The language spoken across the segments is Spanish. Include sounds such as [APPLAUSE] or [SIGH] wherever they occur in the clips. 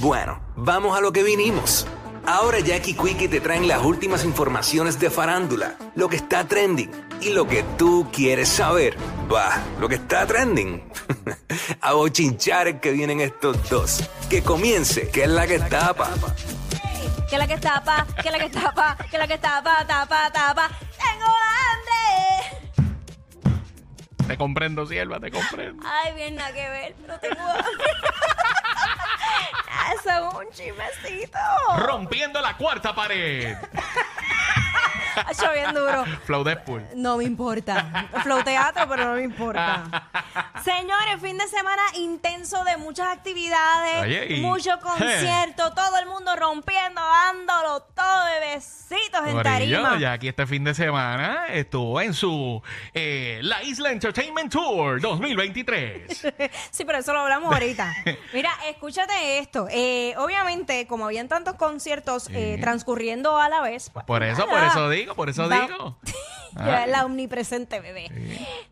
Bueno, vamos a lo que vinimos. Ahora Jackie Quickie te traen las últimas informaciones de farándula, lo que está trending y lo que tú quieres saber. Va, lo que está trending. [LAUGHS] a bochinchar que vienen estos dos. Que comience, que es la que tapa. Que la que tapa, que la que tapa, que la que tapa, tapa, tapa. Tengo hambre. Te comprendo, sierva, te comprendo. Ay, bien, nada que ver, pero tengo hambre. Un chismecito. Rompiendo la cuarta pared. [LAUGHS] Ha hecho bien duro. Flow Deadpool. No me importa. Flow teatro, pero no me importa. [LAUGHS] [LAUGHS] Señores, fin de semana intenso de muchas actividades, Oye, y- mucho [LAUGHS] concierto, todo el mundo rompiendo, dándolo todo de besitos en Corillo, tarima. ya aquí este fin de semana estuvo en su eh, La Isla Entertainment Tour 2023. [LAUGHS] Sí, pero eso lo hablamos ahorita. Mira, escúchate esto. Eh, obviamente, como habían tantos conciertos eh, transcurriendo a la vez. pues, Por eso, por nada. eso digo, por eso Va- digo. Ya Ah. es la omnipresente bebé.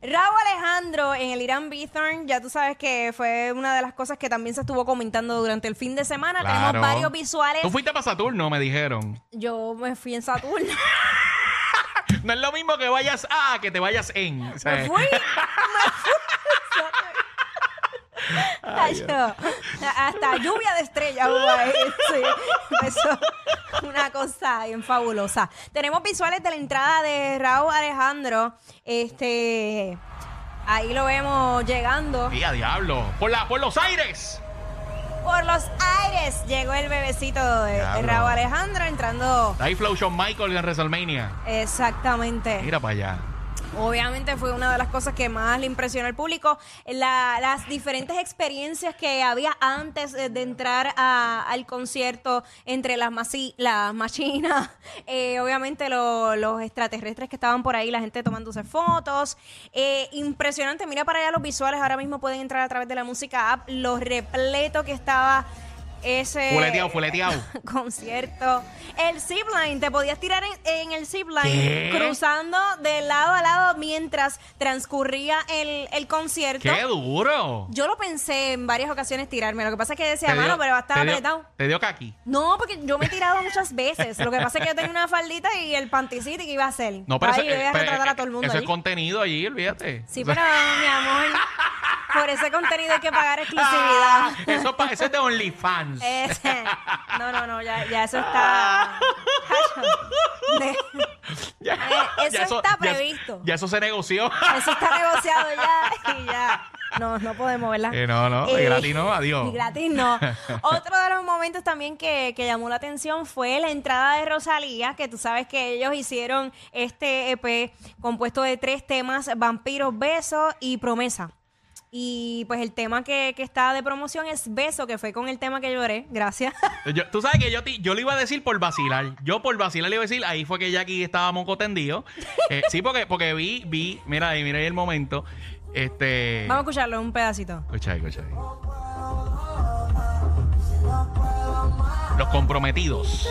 Raúl Alejandro en el Irán Bithorn, ya tú sabes que fue una de las cosas que también se estuvo comentando durante el fin de semana. Claro. Tenemos varios visuales. Tú fuiste para Saturno, me dijeron. Yo me fui en Saturno. [LAUGHS] No es lo mismo que vayas a que te vayas en. O sea, Me fui. Me fui. [LAUGHS] Hasta lluvia de estrellas hubo ahí. Sí. Eso, [LAUGHS] una cosa bien fabulosa. Tenemos visuales de la entrada de Raúl Alejandro. Este. Ahí lo vemos llegando. ¡Y a diablo! ¡Por, la, ¡Por los aires! Por los aires llegó el bebecito de. Raúl Alejandro entrando. Ahí Flow Michael en WrestleMania. Exactamente. Mira para allá. Obviamente fue una de las cosas que más le impresionó al público. La- las diferentes experiencias que había antes de, de entrar al concierto entre las, masi- las machinas, [LAUGHS] eh, obviamente lo- los extraterrestres que estaban por ahí, la gente tomándose fotos. Eh, impresionante, mira para allá los visuales, ahora mismo pueden entrar a través de la música app, lo repleto que estaba ese Fuleteado, fuleteado. [LAUGHS] concierto. El zipline, te podías tirar en, en el zipline ¿Qué? cruzando de lado a lado mientras transcurría el, el concierto. ¡Qué duro! Yo lo pensé en varias ocasiones tirarme. Lo que pasa es que decía, mano, pero va a estar apretado. Te dio caqui. No, porque yo me he tirado muchas veces. Lo que pasa es que yo tenía una faldita y el panticito que iba a hacer. No, pero Ay, eso, voy a eh, retratar a eh, todo el mundo eso es allí. contenido allí, olvídate. Sí, pero mi amor, [LAUGHS] por ese contenido hay que pagar Ah, exclusividad. eso, pa- eso es de OnlyFans. Ese- no, no, no, ya, ya eso está. De- Ya- [LAUGHS] eh, eso está previsto. Ya, eso se negoció. eso está negociado ya [LAUGHS] y ya. No, no podemos, ¿verdad? Eh, no, no, de gratis no, adiós. de gratis no. [LAUGHS] Otro de los momentos también que, que llamó la atención fue la entrada de Rosalía, que tú sabes que ellos hicieron este EP compuesto de tres temas, Vampiros, Besos y Promesa. Y pues el tema que, que está de promoción es Beso, que fue con el tema que lloré. Gracias. [LAUGHS] Yo- tú sabes que yo, ti- yo lo iba a decir por vacilar. Yo por vacilar le iba a decir, ahí fue que Jackie estaba monco tendido. [LAUGHS] Eh, sí, porque, porque vi, vi, mira ahí, mira ahí el momento. Este. Vamos a escucharlo un pedacito. Escucha ahí, escucha ahí. Los comprometidos.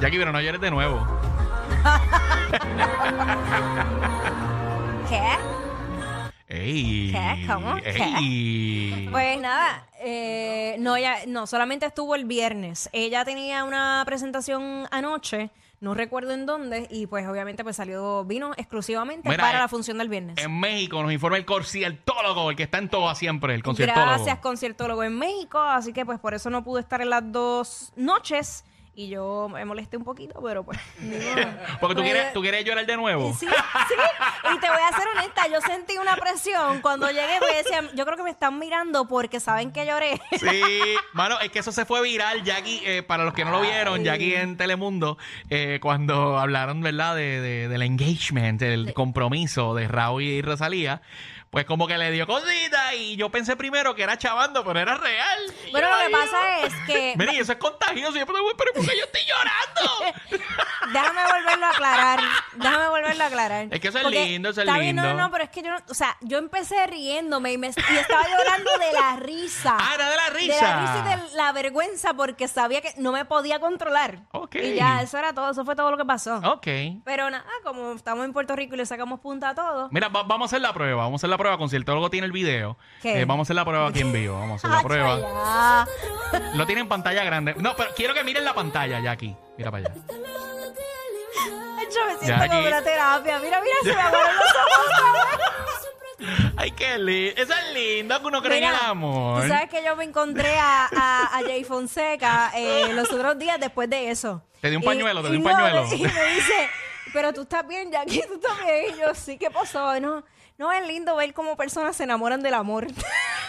Jackie, pero no llores de nuevo. [LAUGHS] ¿Qué? ¡Ey! ¿Qué? ¿Cómo? ¿Qué? Pues nada, eh, no, ella, no, solamente estuvo el viernes. Ella tenía una presentación anoche, no recuerdo en dónde, y pues obviamente pues salió, vino exclusivamente Mira, para eh, la función del viernes. En México nos informa el conciertólogo, el que está en todas siempre, el conciertólogo. Gracias, conciertólogo en México, así que pues por eso no pude estar en las dos noches. Y yo me molesté un poquito, pero pues. [LAUGHS] [LAUGHS] Porque tú Pues, quieres, tú quieres llorar de nuevo. Sí, sí, Y te voy a ser honesta, yo sentí una presión cuando llegué porque decía, yo creo que me están mirando porque saben que lloré. Sí, mano, es que eso se fue viral, Jackie, eh, para los que no lo vieron, Jackie en Telemundo, eh, cuando hablaron, ¿verdad?, de, de- del engagement, del compromiso de Raúl y Rosalía, pues como que le dio cosita y yo pensé primero que era chavando, pero era real. Y Bueno, yo, lo que "Ay, pasa es que [LAUGHS] Mira, y eso es contagioso. Y yo, pero, pero ¿por qué yo estoy llorando? [LAUGHS] Déjame volverlo a aclarar. Déjame volverlo a aclarar. Es que eso es Porque lindo, eso es está bien, lindo. no, no, pero es que yo no, o sea, yo empecé riéndome y, me, y estaba llorando de la risa. Ah, era de la De la risa. risa y de la vergüenza porque sabía que no me podía controlar. Ok. Y ya, eso era todo, eso fue todo lo que pasó. Ok. Pero nada, como estamos en Puerto Rico y le sacamos punta a todo. Mira, va- vamos a hacer la prueba. Vamos a hacer la prueba. Conciertólogo tiene el video. Eh, vamos a hacer la prueba aquí en vivo. Vamos a hacer la [LAUGHS] prueba. ya. Lo tiene en pantalla grande. No, pero quiero que miren la pantalla, Jackie. Mira para allá. Acho, me siento Ya como aquí- una terapia. Mira, mira, se me aguaron los ojos. [LAUGHS] Ay, qué lindo. Eso es lindo que uno cree en Mira, el amor. Tú sabes que yo me encontré a, a, a Jay Fonseca eh, los otros días después de eso. Te di un Y- pañuelo, te y di un no, pañuelo. Y me dice, pero tú estás bien, Jackie, tú estás bien. Y yo, sí, ¿qué pasó? No, no es lindo ver cómo personas se enamoran del amor.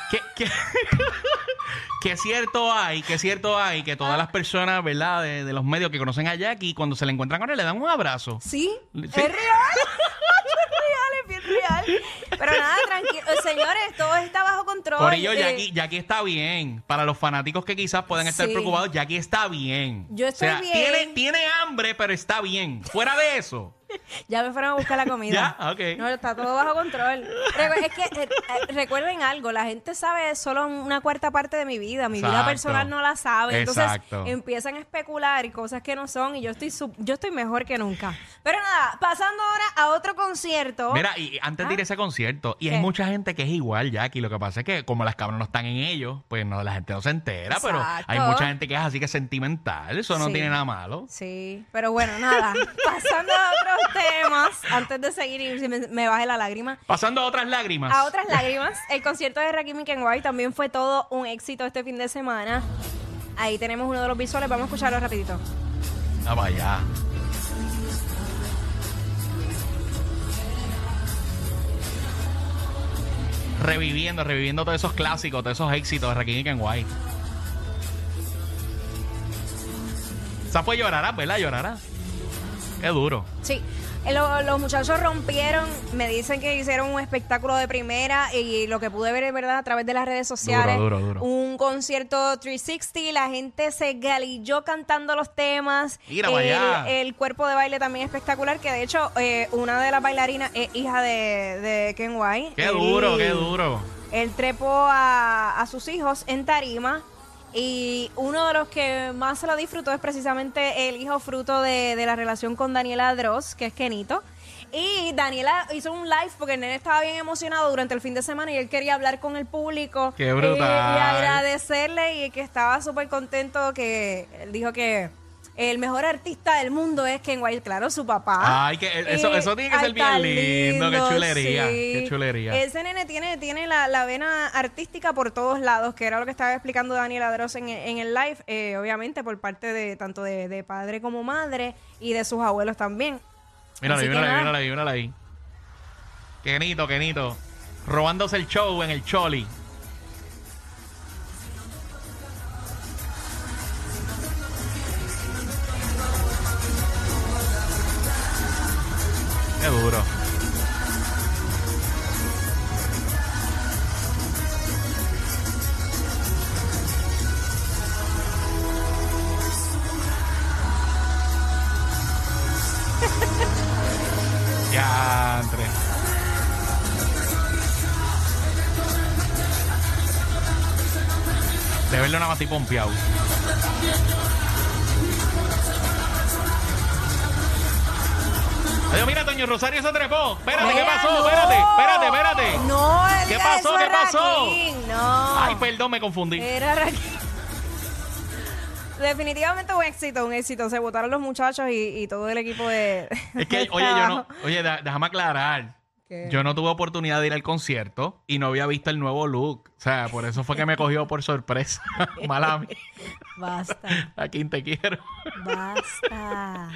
¿Qué, qué, [LAUGHS] qué cierto hay, qué cierto hay que todas las personas, ¿verdad? De, de los medios que conocen a Jackie, cuando se le encuentran con él, le dan un abrazo. ¿Sí? Sí. Es real. [LAUGHS] es real, es bien real. Pero nada, tranquilo. Señores, todo está bajo control. Por ello, Eh, Jackie, Jackie está bien. Para los fanáticos que quizás puedan estar Sí. preocupados, Jackie está bien. Yo estoy o sea, bien. Tiene, tiene hambre, pero está bien. Fuera de eso. [LAUGHS] Ya me fueron a buscar la comida. Ya, ok. No, está todo bajo control. Es que eh, eh, recuerden algo, la gente sabe solo una cuarta parte de mi vida, mi vida personal no la sabe. Entonces Exacto. empiezan a especular y cosas que no son y yo estoy sub- yo estoy mejor que nunca. Pero nada, pasando ahora a otro concierto. Mira, y antes de ir a ese concierto, y hay mucha gente que es igual, Jackie. Lo que pasa es que como las cabras no están en ellos, pues no, la gente no se entera. Pero hay mucha gente que es así que es sentimental. Eso no Sí. tiene nada malo. Sí, pero bueno, nada. [LAUGHS] Pasando a otros temas, antes de seguir y si me, me baje la lágrima. Pasando a otras lágrimas. A otras lágrimas, el concierto de Rakim y Kenway también fue todo un éxito este fin de semana. Ahí tenemos uno de los visuales, vamos a escucharlo rapidito. Ah, vaya. Reviviendo, reviviendo todos esos clásicos, todos esos éxitos de Rakim y Kenway. Esa fue llorará, ¿verdad? Llorará. Qué duro. Sí, eh, lo- los muchachos rompieron, me dicen que hicieron un espectáculo de primera y lo que pude ver es verdad a través de las redes sociales. Duro, duro, duro. Un concierto 360, la gente se galilló cantando los temas. Mira para allá. el, el cuerpo de baile también espectacular, que de hecho eh, una de las bailarinas es hija de, de Ken White. Qué Él- duro, qué duro. Él trepó a, a sus hijos en tarima y uno de los que más se lo disfrutó es precisamente el hijo fruto de, de la relación con Daniela Dross, que es Kenito. Y Daniela hizo un live porque el nene estaba bien emocionado durante el fin de semana y él quería hablar con el público. Qué y- brutal. Y, agradecerle y que estaba súper contento que él dijo que el mejor artista del mundo es Ken White, claro, su papá. Ay, que eso- Y- eso tiene que ser bien tan lindo, qué chulería, qué chulería. Ese nene tiene, tiene la, la vena artística por todos lados, que era lo que estaba explicando Daniela Dross en, en el live, eh, obviamente por parte de tanto de, de padre como madre y de sus abuelos también. Mírala ahí, mírala ahí, mírala ahí, mírala ahí. Kenito, Kenito. Robándose el show en el Choli. Qué duro. [LAUGHS] Ya, entre. De verlo nada más tipo pompeado. Adiós, mira, Toño Rosario se trepó. Espérate, ¿qué pasó? no. Espérate, espérate, espérate. No, él ¿Qué pasó? ¿Qué pasó? No. Ay, perdón, me confundí. Era Rakim. Definitivamente un éxito, un éxito. Se votaron los muchachos y, y todo el equipo de. [LAUGHS] Es que, de oye, yo no. Oye, da- déjame aclarar. ¿Qué? Yo no tuve oportunidad de ir al concierto y no había visto el nuevo look. O sea, por eso fue que me cogió por sorpresa. [LAUGHS] Mala mía. [LAUGHS] Basta, A quien te quiero. basta.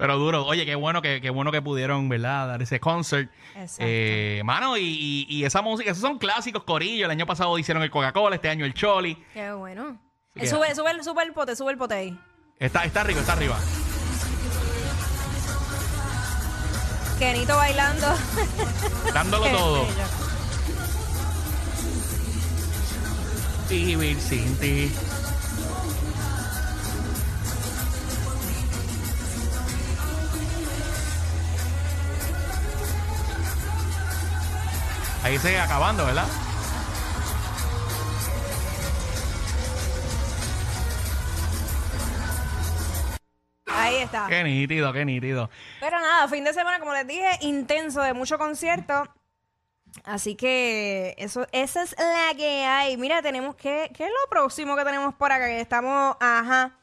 Pero duro. Oye, qué bueno que, qué bueno que pudieron, ¿verdad? Dar ese concert. Exacto. Eh, mano, y, y- esa música, esos son clásicos, Corillo. El año pasado hicieron el Coca-Cola, este año el Choli. Qué bueno. Eh, sube, sube, el- sube el pote, sube el pote ahí. Está, está rico, está arriba. Kenito bailando. [LAUGHS] Dándolo Qué todo. bello. Vivir sin ti. Ahí sigue acabando, ¿verdad? Ahí está. Qué nítido, qué nítido. Pero nada, fin de semana, como les dije, intenso de mucho concierto. Así que eso, esa es la que hay. Mira, tenemos que, ¿qué es lo próximo que tenemos por acá? Que estamos, ajá.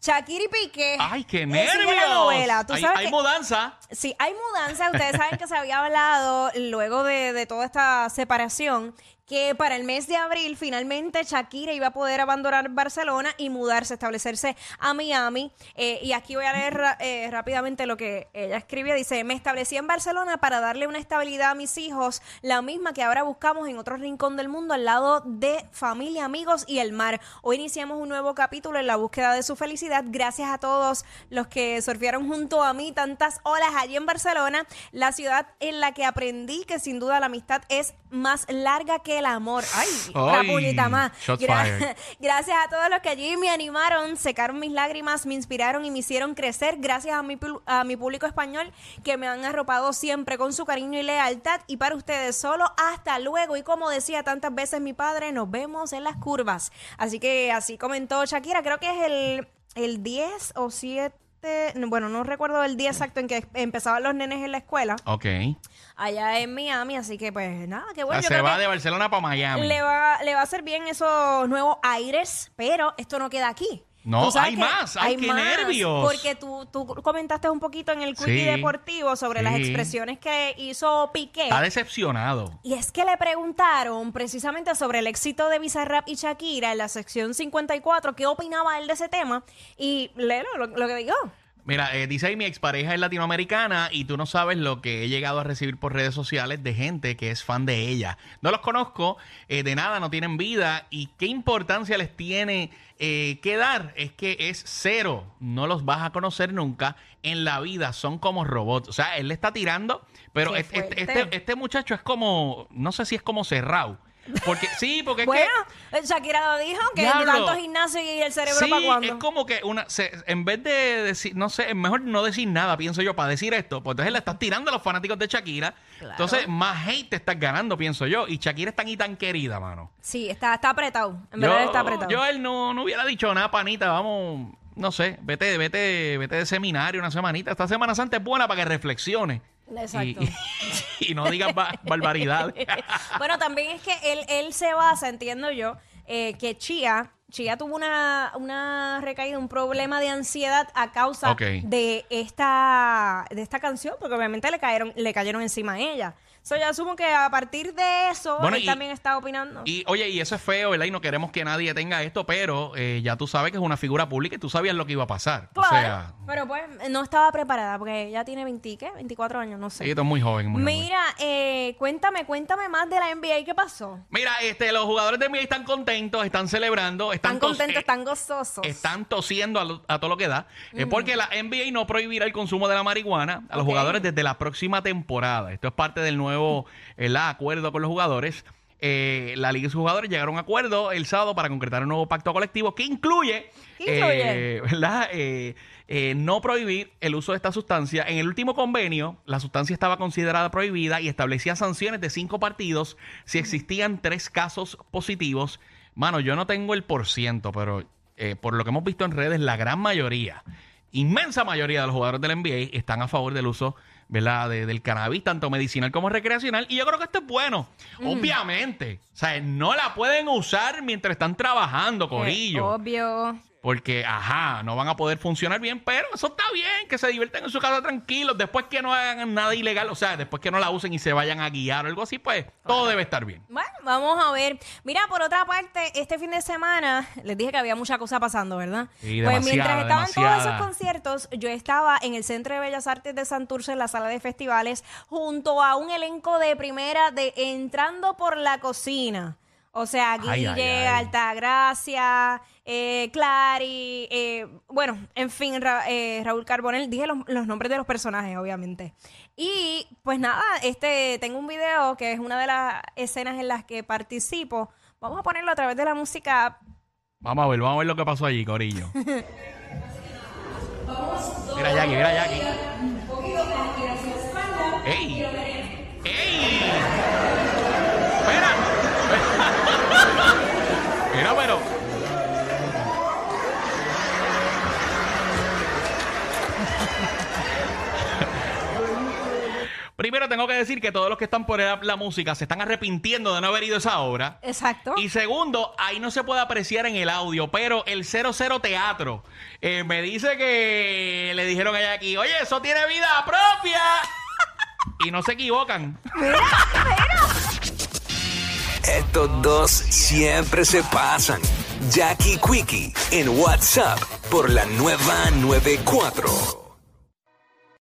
Shakira y Piqué. ¡Ay, qué Eh, sigue nervios! la novela. Tú hay sabes hay que- mudanza. Sí, hay mudanza. Ustedes saben que se había hablado luego de, de toda esta separación que para el mes de abril finalmente Shakira iba a poder abandonar Barcelona y mudarse, establecerse a Miami. Eh, y aquí voy a leer eh, rápidamente lo que ella escribía. Dice, me establecí en Barcelona para darle una estabilidad a mis hijos, la misma que ahora buscamos en otro rincón del mundo, al lado de familia, amigos y el mar. Hoy iniciamos un nuevo capítulo en la búsqueda de su felicidad. Gracias a todos los que surfearon junto a mí tantas olas allí en Barcelona, la ciudad en la que aprendí que sin duda la amistad es más larga que el amor. Ay, la Ay, puñita más. shots Gra-. [LAUGHS] Gracias a todos los que allí me animaron, secaron mis lágrimas, me inspiraron y me hicieron crecer. Gracias a mi, pu- a mi público español que me han arropado siempre con su cariño y lealtad. Y para ustedes solo, hasta luego. Y como decía tantas veces mi padre, nos vemos en las curvas. Así que así comentó Shakira. Creo que es el, el 10 o 7. Bueno, no recuerdo el día exacto en que empezaban los nenes en la escuela, Ok. allá en Miami, así que pues nada, qué bueno. O yo sea, se creo va que- de Barcelona para Miami. le va, le va a hacer bien esos nuevos aires, pero esto no queda aquí. No, hay que más. Ay, qué nervios. Porque tú, tú comentaste un poquito en el quickie Sí, deportivo sobre las expresiones que hizo Piqué. Está decepcionado. Y es que le preguntaron precisamente sobre el éxito de Bizarrap y Shakira en la sección 54, qué opinaba él de ese tema. Y léelo lo, lo que dijo. Mira, eh, dice ahí mi expareja es latinoamericana y tú no sabes lo que he llegado a recibir por redes sociales de gente que es fan de ella. No los conozco, eh, de nada, no tienen vida y qué importancia les tiene eh, que dar. Es que es cero, no los vas a conocer nunca en la vida, son como robots. O sea, él le está tirando, pero este- este muchacho es como, no sé si es como cerrado. Porque, sí, porque es que... Bueno, Shakira lo dijo, que Diablo. tanto gimnasio y el cerebro Sí, para cuando. es como que una, se- en vez de decir, no sé, es mejor no decir nada, pienso yo, para decir esto, pues entonces le estás tirando a los fanáticos de Shakira. Claro. Entonces, más hate te estás ganando, pienso yo. Y Shakira es tan y tan querida, mano. Sí, está, está apretado. En verdad está apretado. yo él no, no hubiera dicho nada, panita, vamos, no sé, vete, vete, vete de seminario una semanita. Esta Semana Santa es buena para que reflexione. Exacto. Y, [LAUGHS] y no digas ba- [LAUGHS] barbaridades. [LAUGHS] bueno, también es que él, él se basa, entiendo yo, eh, que Chia, Chia tuvo una, una recaída, un problema de ansiedad a causa de esta de esta canción, porque obviamente le cayeron, le cayeron encima a ella. So, yo asumo que a partir de eso, Bueno, él y- también está opinando. Y oye, y eso es feo, ¿verdad? Y no queremos que nadie tenga esto, pero eh, ya tú sabes que es una figura pública y tú sabías lo que iba a pasar. claro, O sea, pero pues no estaba preparada, porque ella tiene 20, ¿qué? 24 años, no sé. sí, esto es muy joven, muy joven. Mira, eh, cuéntame, cuéntame más de la NBA, ¿qué pasó? Mira, este, los jugadores de NBA están contentos, están celebrando, están, Están tos- contentos, eh, están gozosos. están tosiendo a, lo- a todo lo que da, eh, porque la NBA no prohibirá el consumo de la marihuana a los jugadores desde la próxima temporada. Esto es parte del nuevo eh, la acuerdo con los jugadores. Eh, la liga y sus jugadores llegaron a un acuerdo el sábado para concretar un nuevo pacto colectivo que incluye, eh, ¿verdad? Eh, eh, no prohibir el uso de esta sustancia. En el último convenio, la sustancia estaba considerada prohibida y establecía sanciones de cinco partidos si existían tres casos positivos. Mano, yo no tengo el por ciento, pero eh, por lo que hemos visto en redes, la gran mayoría, inmensa mayoría de los jugadores del NBA están a favor del uso ¿verdad? De- del cannabis, tanto medicinal como recreacional. Y yo creo que esto es bueno. Obviamente. O sea, no la pueden usar mientras están trabajando, Eh, Corillo. obvio. Porque, ajá, no van a poder funcionar bien, pero eso está bien, que se divierten en su casa tranquilos, después que no hagan nada ilegal, o sea, después que no la usen y se vayan a guiar o algo así, pues todo debe estar bien. Bueno, vamos a ver. Mira, por otra parte, este fin de semana les dije que había mucha cosa pasando, ¿verdad? Sí, pues mientras estaban todos demasiada. esos conciertos, yo estaba en el Centro de Bellas Artes de Santurce, en la sala de festivales, junto a un elenco de primera de Entrando por la Cocina. O sea, Guille, ay, ay. Altagracia, eh, Clary, eh, bueno, en fin, Ra- eh, Raúl Carbonell, dije los, los nombres de los personajes, obviamente. Y pues nada, este, tengo un video que es una de las escenas en las que participo. Vamos a ponerlo a través de la música. Vamos a ver, vamos a ver lo que pasó allí, Corillo. [LAUGHS] mira Jackie, mira Jackie. ¡Ey! ¡Ey! Primero tengo que decir que todos los que están por la, la música se están arrepintiendo de no haber ido a esa obra. Exacto. Y segundo, ahí no se puede apreciar en el audio, pero el 00 Teatro eh, me dice que le dijeron a ella aquí, oye, eso tiene vida propia. [LAUGHS] y no se equivocan. Estos dos siempre se pasan. Jackie Quickie en WhatsApp por la nueva 94.